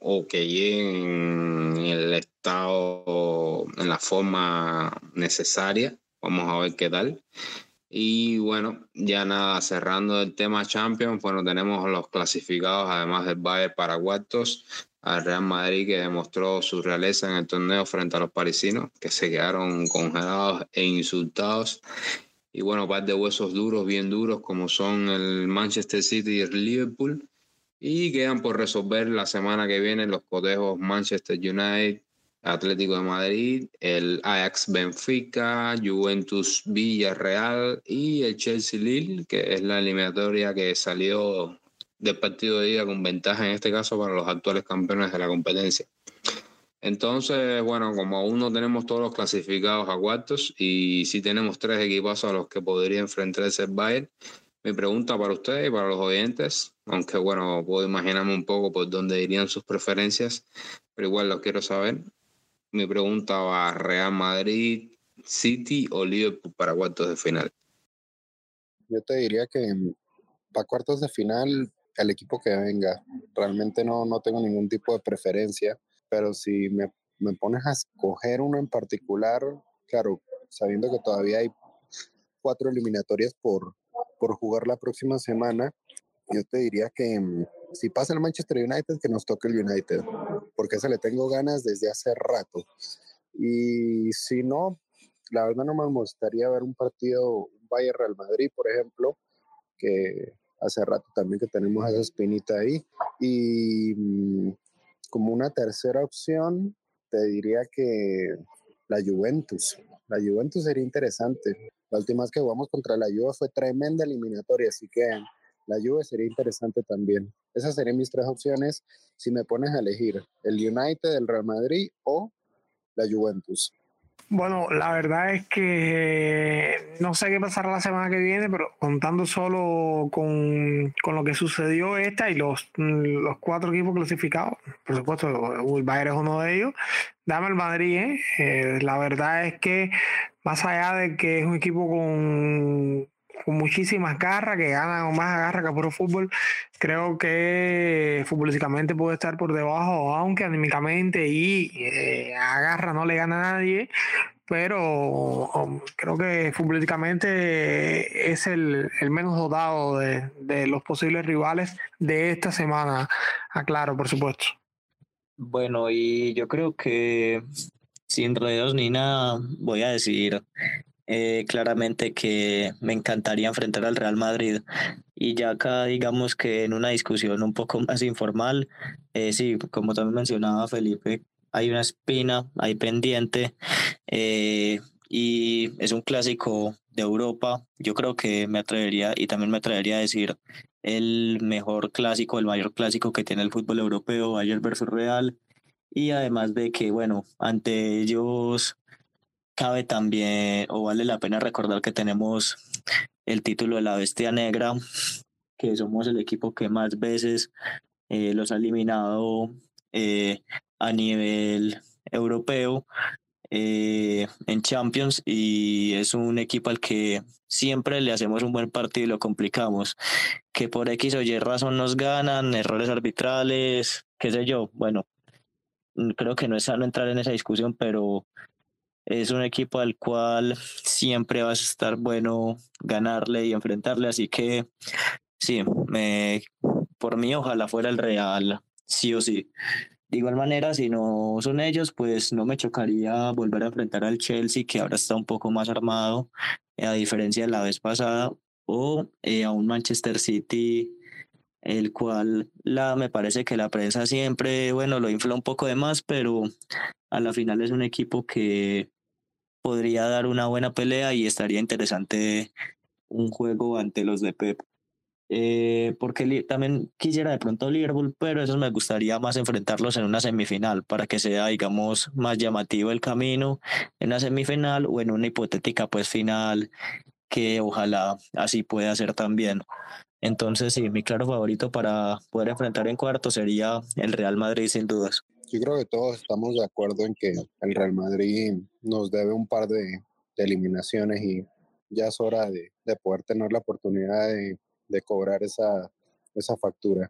o que lleguen en el estado, en la forma necesaria. Vamos a ver qué tal. Y bueno, ya nada, cerrando el tema Champions, bueno, tenemos los clasificados, además del Bayern para cuartos al Real Madrid que demostró su realeza en el torneo frente a los parisinos, que se quedaron congelados e insultados. Y bueno, par de huesos duros, bien duros, como son el Manchester City y el Liverpool. Y quedan por resolver la semana que viene los cotejos Manchester United, Atlético de Madrid, el Ajax Benfica, Juventus Villarreal y el Chelsea Lille, que es la eliminatoria que salió del partido de ida con ventaja en este caso para los actuales campeones de la competencia. Entonces, bueno, como aún no tenemos todos los clasificados a cuartos y sí tenemos tres equipos a los que podría enfrentarse el Bayern, mi pregunta para ustedes y para los oyentes, aunque bueno, puedo imaginarme un poco por dónde irían sus preferencias, pero igual lo quiero saber. Mi pregunta va Real Madrid, City o Liverpool para cuartos de final. yo te diría que para cuartos de final, el equipo que venga, realmente no, no tengo ningún tipo de preferencia, pero si me, me pones a escoger uno en particular, claro, sabiendo que todavía hay cuatro eliminatorias por, por jugar la próxima semana, yo te diría que mm, si pasa el Manchester United, que nos toque el United, porque se le tengo ganas desde hace rato. Y si no, la verdad no me gustaría ver un partido, un Bayern Real Madrid, por ejemplo, que hace rato también que tenemos esa espinita ahí. Y mm, como una tercera opción, te diría que la Juventus. La Juventus sería interesante. La última vez que jugamos contra la Juve fue tremenda eliminatoria, así que la Juve sería interesante también. Esas serían mis tres opciones si me pones a elegir el United, el Real Madrid o la Juventus. Bueno, la verdad es que no sé qué pasará la semana que viene, pero contando solo con, lo que sucedió esta y los, los cuatro equipos clasificados, por supuesto, el Bayern es uno de ellos, dame el Madrid, ¿eh? Eh, la verdad es que más allá de que es un equipo con con muchísimas garras, que gana más garra que puro fútbol. Creo que futbolísticamente puede estar por debajo, aunque anímicamente y eh, a garra no le gana a nadie. Pero um, creo que futbolísticamente es el, menos dotado de, de, los posibles rivales de esta semana, aclaro, por supuesto. Bueno, y yo creo que sin rodeos ni nada, voy a decir eh, claramente que me encantaría enfrentar al Real Madrid. Y ya acá, digamos que en una discusión un poco más informal, eh, sí, como también mencionaba Felipe, hay una espina, hay pendiente, eh, y es un clásico de Europa. Yo creo que me atrevería, y también me atrevería a decir, el mejor clásico, el mayor clásico que tiene el fútbol europeo, ayer versus Real. Y además de que, bueno, ante ellos cabe también, o vale la pena recordar que tenemos el título de la Bestia Negra, que somos el equipo que más veces eh, los ha eliminado eh, a nivel europeo eh, en Champions y es un equipo al que siempre le hacemos un buen partido y lo complicamos. Que por X o Y razón nos ganan, errores arbitrales, qué sé yo. Bueno, creo que no es sano entrar en esa discusión, pero es un equipo al cual siempre vas a estar bueno ganarle y enfrentarle, así que sí, me, por mí ojalá fuera el Real, sí o sí. De igual manera, si no son ellos, pues no me chocaría volver a enfrentar al Chelsea, que ahora está un poco más armado, a diferencia de la vez pasada, o eh, a un Manchester City, el cual la, me parece que la prensa siempre, bueno, lo infla un poco de más, pero a la final es un equipo que podría dar una buena pelea y estaría interesante un juego ante los de Pep. Eh, porque también quisiera de pronto Liverpool, pero eso me gustaría más enfrentarlos en una semifinal para que sea, digamos, más llamativo el camino en una semifinal o en una hipotética pues final que ojalá así pueda ser también. Entonces, sí, mi claro favorito para poder enfrentar en cuarto sería el Real Madrid sin dudas yo creo que todos estamos de acuerdo en que el Real Madrid nos debe un par de, eliminaciones y ya es hora de, poder tener la oportunidad de, cobrar esa, esa factura.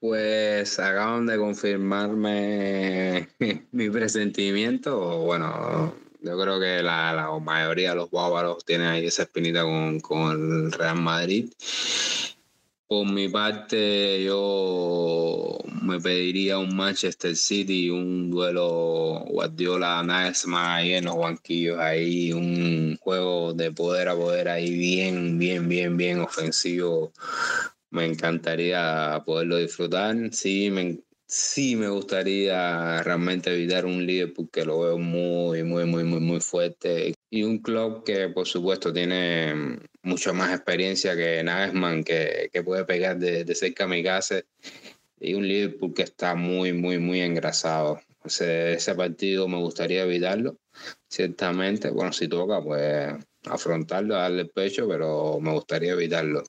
Pues acaban de confirmarme mi presentimiento. Bueno, yo creo que la, la mayoría de los bávaros tienen ahí esa espinita con, con el Real Madrid. Por mi parte, yo me pediría un Manchester City, un duelo Guardiola-Nagelsmann ahí en los banquillos, ahí un juego de poder a poder ahí bien, bien, bien, bien ofensivo. Me encantaría poderlo disfrutar. Sí, me, sí me gustaría realmente evitar un Liverpool que lo veo muy, muy, muy, muy, muy fuerte. Y un club que, por supuesto, tiene mucha más experiencia que Nagelsmann, que, que puede pegar de, de cerca a mi casa. Y un Liverpool que está muy, muy, muy engrasado. Ese, ese partido me gustaría evitarlo, ciertamente. Bueno, si toca, pues afrontarlo, darle el pecho, pero me gustaría evitarlo.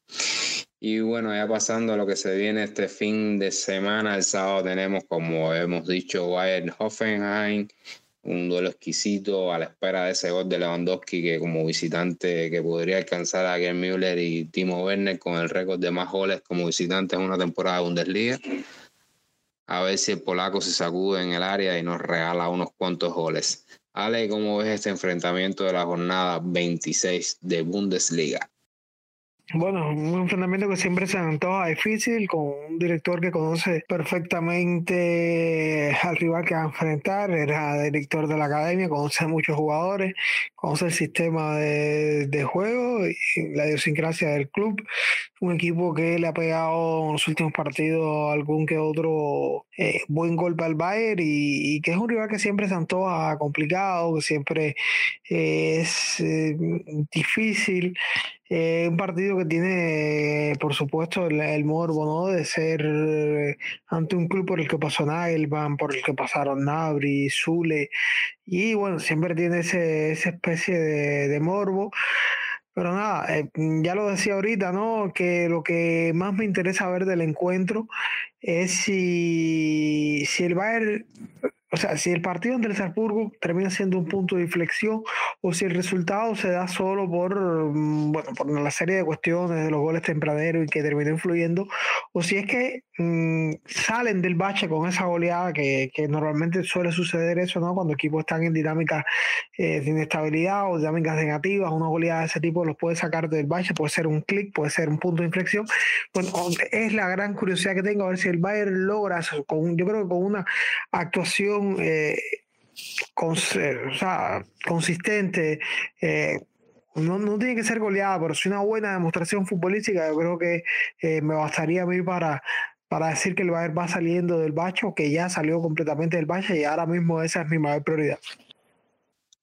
Y bueno, ya pasando a lo que se viene este fin de semana, el sábado tenemos, como hemos dicho, Bayern Hoffenheim, un duelo exquisito a la espera de ese gol de Lewandowski que como visitante que podría alcanzar a Gerd Müller y Timo Werner con el récord de más goles como visitante en una temporada de Bundesliga. A ver si el polaco se sacude en el área y nos regala unos cuantos goles. Ale, ¿cómo ves este enfrentamiento de la jornada 26 de Bundesliga? Bueno, un enfrentamiento que siempre se antoja difícil, con un director que conoce perfectamente al rival que va a enfrentar, era director de la academia, conoce a muchos jugadores, conoce el sistema de, de juego y la idiosincrasia del club. Un equipo que le ha pegado en los últimos partidos algún que otro eh, buen golpe al Bayern y, que es un rival que siempre se antoja complicado, que siempre eh, es eh, difícil. Un partido que tiene, por supuesto, el, morbo ¿no? de ser ante un club por el que pasó Nagelman, por el que pasaron Nabri, Zule, y bueno, siempre tiene ese, esa especie de, de morbo. Pero nada, ya lo decía ahorita, ¿no? Que lo que más me interesa ver del encuentro es si, si el Bayern o sea, si el partido entre Salzburgo termina siendo un punto de inflexión o si el resultado se da solo por, mm, bueno, por la serie de cuestiones de los goles tempraneros y que terminó influyendo, o si es que mm, salen del bache con esa goleada que, que, normalmente suele suceder eso, ¿no? Cuando equipos están en dinámicas eh, de inestabilidad o dinámicas negativas, una goleada de ese tipo los puede sacar del bache, puede ser un clic, puede ser un punto de inflexión. Bueno, es la gran curiosidad que tengo a ver si el Bayern logra con, yo creo que con una actuación eh, consistente, eh, no, tiene que ser goleada, pero si una buena demostración futbolística, yo creo que eh, me bastaría a mí para, para decir que el Bayern va saliendo del bacho, que ya salió completamente del bache y ahora mismo esa es mi mayor prioridad.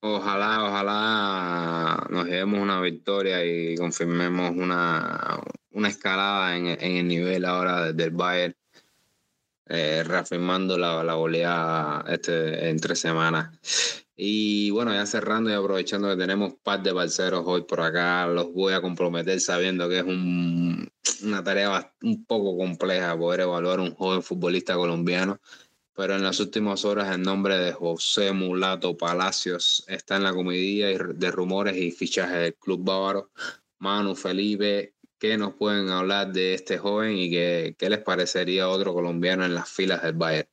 Ojalá, ojalá nos llevemos una victoria y confirmemos una, una escalada en, en el nivel ahora del Bayern eh, reafirmando la, la goleada este, en tres semanas. Y bueno, ya cerrando y aprovechando que tenemos par de parceros hoy por acá, los voy a comprometer sabiendo que es un, una tarea un poco compleja poder evaluar un joven futbolista colombiano. Pero en las últimas horas el nombre de José Mulato Palacios está en la comidilla de rumores y fichajes del club bávaro. Manu Felipe ¿Qué nos pueden hablar de este joven y qué, qué les parecería otro colombiano en las filas del Bayern?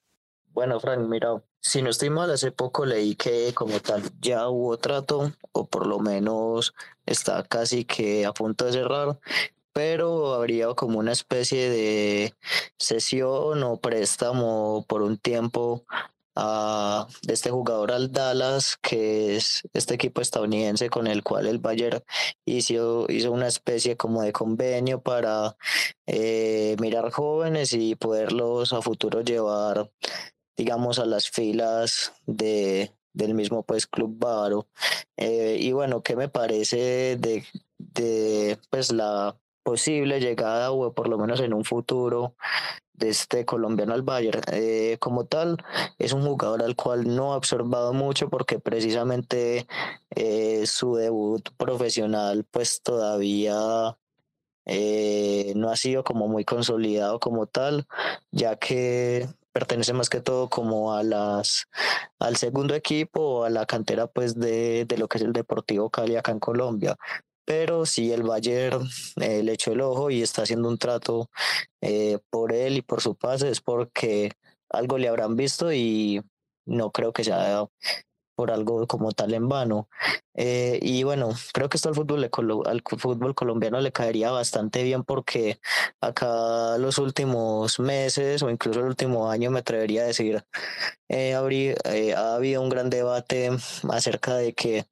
Bueno, Frank, mira, si no estoy mal, hace poco leí que como tal ya hubo trato, o por lo menos está casi que a punto de cerrar, pero habría como una especie de sesión o préstamo por un tiempo de este jugador al Dallas, que es este equipo estadounidense con el cual el Bayern hizo, hizo una especie como de convenio para eh, mirar jóvenes y poderlos a futuro llevar, digamos, a las filas de, del mismo pues club bávaro. Eh, y bueno, ¿qué me parece de, de pues la posible llegada o por lo menos en un futuro de este colombiano al Bayern. Eh, como tal, es un jugador al cual no ha observado mucho porque precisamente eh, su debut profesional pues todavía eh, no ha sido como muy consolidado como tal, ya que pertenece más que todo como a las al segundo equipo o a la cantera pues de, de lo que es el Deportivo Cali acá en Colombia pero si el Bayern eh, le echó el ojo y está haciendo un trato eh, por él y por su pase, es porque algo le habrán visto y no creo que sea por algo como tal en vano. Eh, y bueno, creo que esto al fútbol, al fútbol colombiano le caería bastante bien porque acá los últimos meses o incluso el último año me atrevería a decir, ha habido un gran debate acerca de que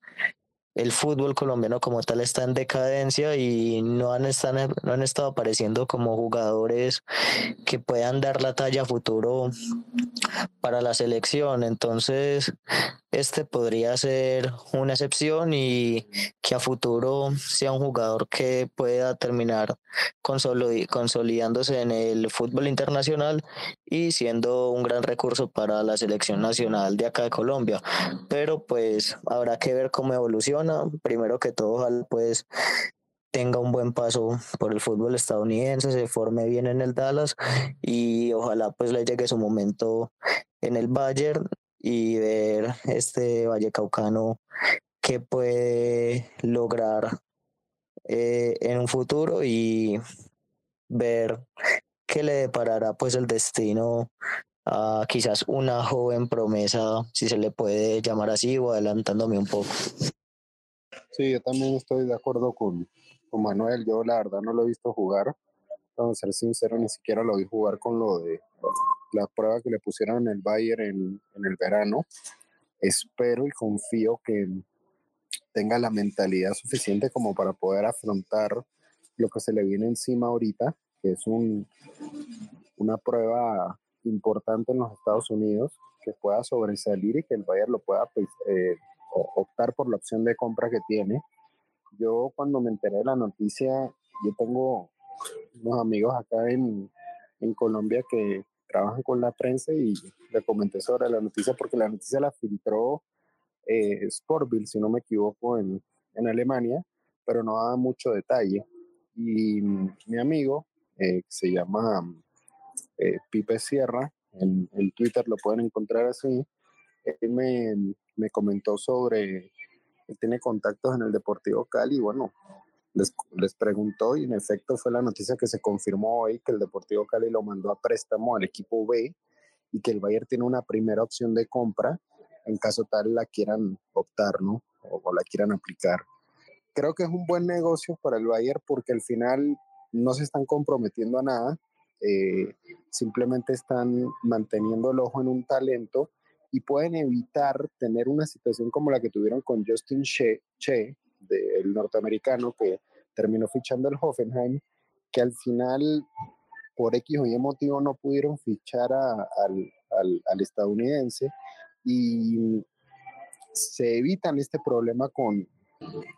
el fútbol colombiano como tal está en decadencia y no han, no han estado apareciendo como jugadores que puedan dar la talla a futuro para la selección. Entonces, este podría ser una excepción y que a futuro sea un jugador que pueda terminar consolidándose en el fútbol internacional y siendo un gran recurso para la selección nacional de acá de Colombia. Pero pues habrá que ver cómo evoluciona. Primero que todo, pues tenga un buen paso por el fútbol estadounidense, se forme bien en el Dallas y ojalá pues le llegue su momento en el Bayern y ver este Valle Caucano que puede lograr eh, en un futuro y ver qué le deparará pues el destino a quizás una joven promesa, si se le puede llamar así, o adelantándome un poco. Sí, yo también estoy de acuerdo con, con Manuel. Yo la verdad no lo he visto jugar. Vamos a ser sincero, ni siquiera lo vi jugar con lo de la prueba que le pusieron en el Bayern en, en el verano. Espero y confío que tenga la mentalidad suficiente como para poder afrontar lo que se le viene encima ahorita, que es un, una prueba importante en los Estados Unidos, que pueda sobresalir y que el Bayern lo pueda pues, eh, optar por la opción de compra que tiene. Yo cuando me enteré de la noticia, yo tengo unos amigos acá en, en Colombia que trabajan con la prensa y le comenté sobre la noticia porque la noticia la filtró eh, Sportville, si no me equivoco, en, en Alemania, pero no da mucho detalle. Y mi amigo, eh, que se llama eh, Pipe Sierra, en, en, Twitter lo pueden encontrar así, él me, me comentó sobre, él tiene contactos en el Deportivo Cali, bueno, les, les, preguntó y en efecto fue la noticia que se confirmó hoy que el Deportivo Cali lo mandó a préstamo al equipo B y que el Bayern tiene una primera opción de compra en caso tal la quieran optar, ¿no? O, o, la quieran aplicar. Creo que es un buen negocio para el Bayern porque al final no se están comprometiendo a nada, eh, simplemente están manteniendo el ojo en un talento y pueden evitar tener una situación como la que tuvieron con Justin Che, che del norteamericano que terminó fichando el Hoffenheim, que al final por X o Y motivo no pudieron fichar al, al, al estadounidense y se evitan este problema con,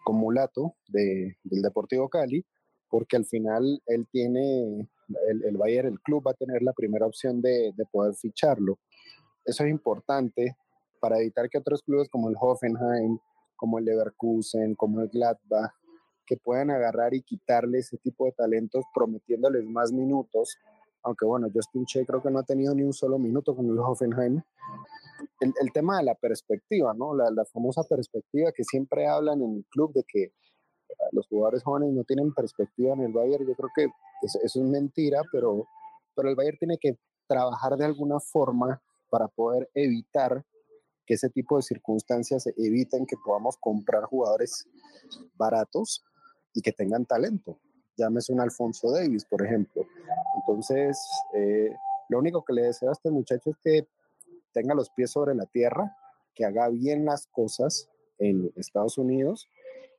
con Mulato de, del Deportivo Cali, porque al final él tiene, el, el Bayern, el club va a tener la primera opción de, de, poder ficharlo. Eso es importante para evitar que otros clubes como el Hoffenheim, como el Leverkusen, como el Gladbach, que puedan agarrar y quitarle ese tipo de talentos prometiéndoles más minutos, aunque bueno, Justin Che creo que no ha tenido ni un solo minuto con el Hoffenheim, el, el, tema de la perspectiva, ¿no? La, la, famosa perspectiva que siempre hablan en el club de que los jugadores jóvenes no tienen perspectiva en el Bayern. Yo creo que eso, eso, es mentira, pero, pero el Bayern tiene que trabajar de alguna forma para poder evitar que ese tipo de circunstancias eviten que podamos comprar jugadores baratos y que tengan talento. Llámese un Alfonso Davis, por ejemplo. Entonces, eh, lo único que le deseo a este muchacho es que tenga los pies sobre la tierra, que haga bien las cosas en Estados Unidos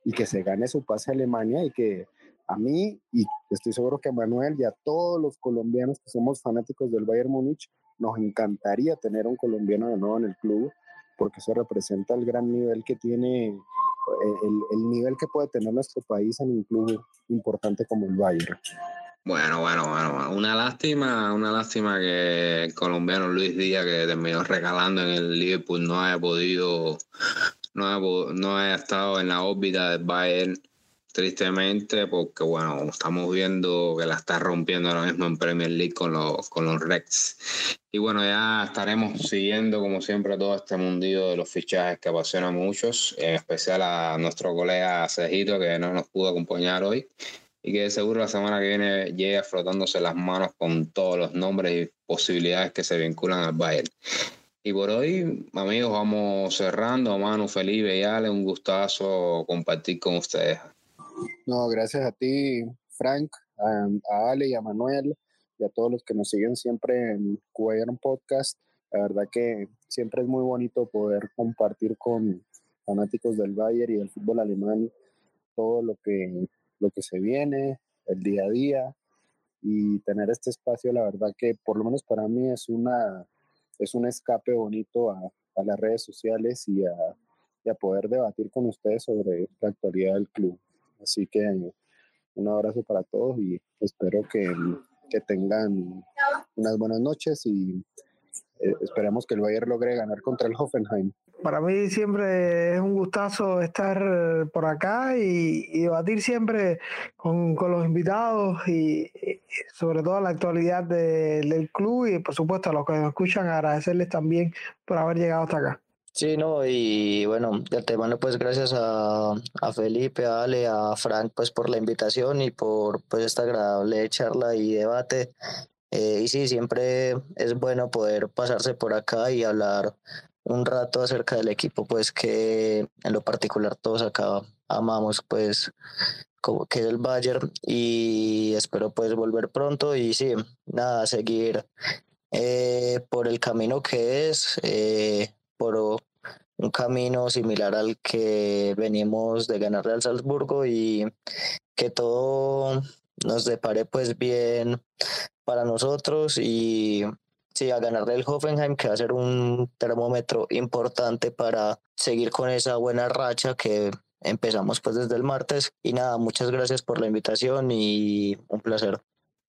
y que se gane su pase a Alemania y que a mí, y estoy seguro que a Manuel y a todos los colombianos que somos fanáticos del Bayern Múnich, nos encantaría tener un colombiano de nuevo en el club, porque eso representa el gran nivel que tiene, el, el nivel que puede tener nuestro país en un club importante como el Bayern. Bueno, bueno, bueno, una lástima, una lástima que el colombiano Luis Díaz, que terminó regalando en el Liverpool, no haya podido, no haya, no haya estado en la órbita del Bayern, tristemente, porque bueno, estamos viendo que la está rompiendo ahora mismo en Premier League con los, con los Rex. Y bueno, ya estaremos siguiendo, como siempre, todo este mundillo de los fichajes que apasiona a muchos, en especial a nuestro colega Cejito, que no nos pudo acompañar hoy y que seguro la semana que viene llega frotándose las manos con todos los nombres y posibilidades que se vinculan al Bayern. Y por hoy, amigos, vamos cerrando. Manu, Felipe y Ale, un gustazo compartir con ustedes. No, gracias a ti, Frank, a, Ale y a Manuel y a todos los que nos siguen siempre en Cubayern Podcast. La verdad que siempre es muy bonito poder compartir con fanáticos del Bayern y del fútbol alemán todo lo que lo que se viene, el día a día y tener este espacio, la verdad que por lo menos para mí es, una, es un escape bonito a, a las redes sociales y a, y a, poder debatir con ustedes sobre la actualidad del club. Así que un abrazo para todos y espero que, que tengan unas buenas noches y, eh, esperemos que el Bayern logre ganar contra el Hoffenheim. Para mí siempre es un gustazo estar por acá y, debatir siempre con, los invitados y, sobre todo la actualidad del club y por supuesto a los que nos escuchan agradecerles también por haber llegado hasta acá. Sí, no, y bueno, de antemano pues gracias a, a, Felipe, a Ale, a Frank pues por la invitación y por pues esta agradable charla y debate. Eh, y sí, siempre es bueno poder pasarse por acá y hablar un rato acerca del equipo, pues que en lo particular todos acá amamos, pues como que es el Bayern y espero pues volver pronto y sí, nada, seguir eh, por el camino que es, eh, por un camino similar al que venimos de ganarle al Salzburgo y que todo nos depare pues bien para nosotros y sí, a ganarle el Hoffenheim, que va a ser un termómetro importante para seguir con esa buena racha que empezamos pues desde el martes. Y nada, muchas gracias por la invitación y un placer.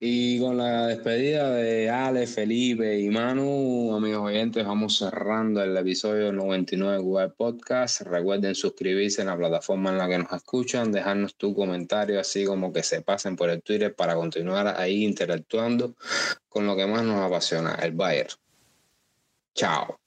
Y con la despedida de Ale, Felipe y Manu, amigos oyentes, vamos cerrando el episodio 99 de Google Podcast. Recuerden suscribirse en la plataforma en la que nos escuchan, dejarnos tu comentario, así como que se pasen por el Twitter para continuar ahí interactuando con lo que más nos apasiona, el Bayer. Chao.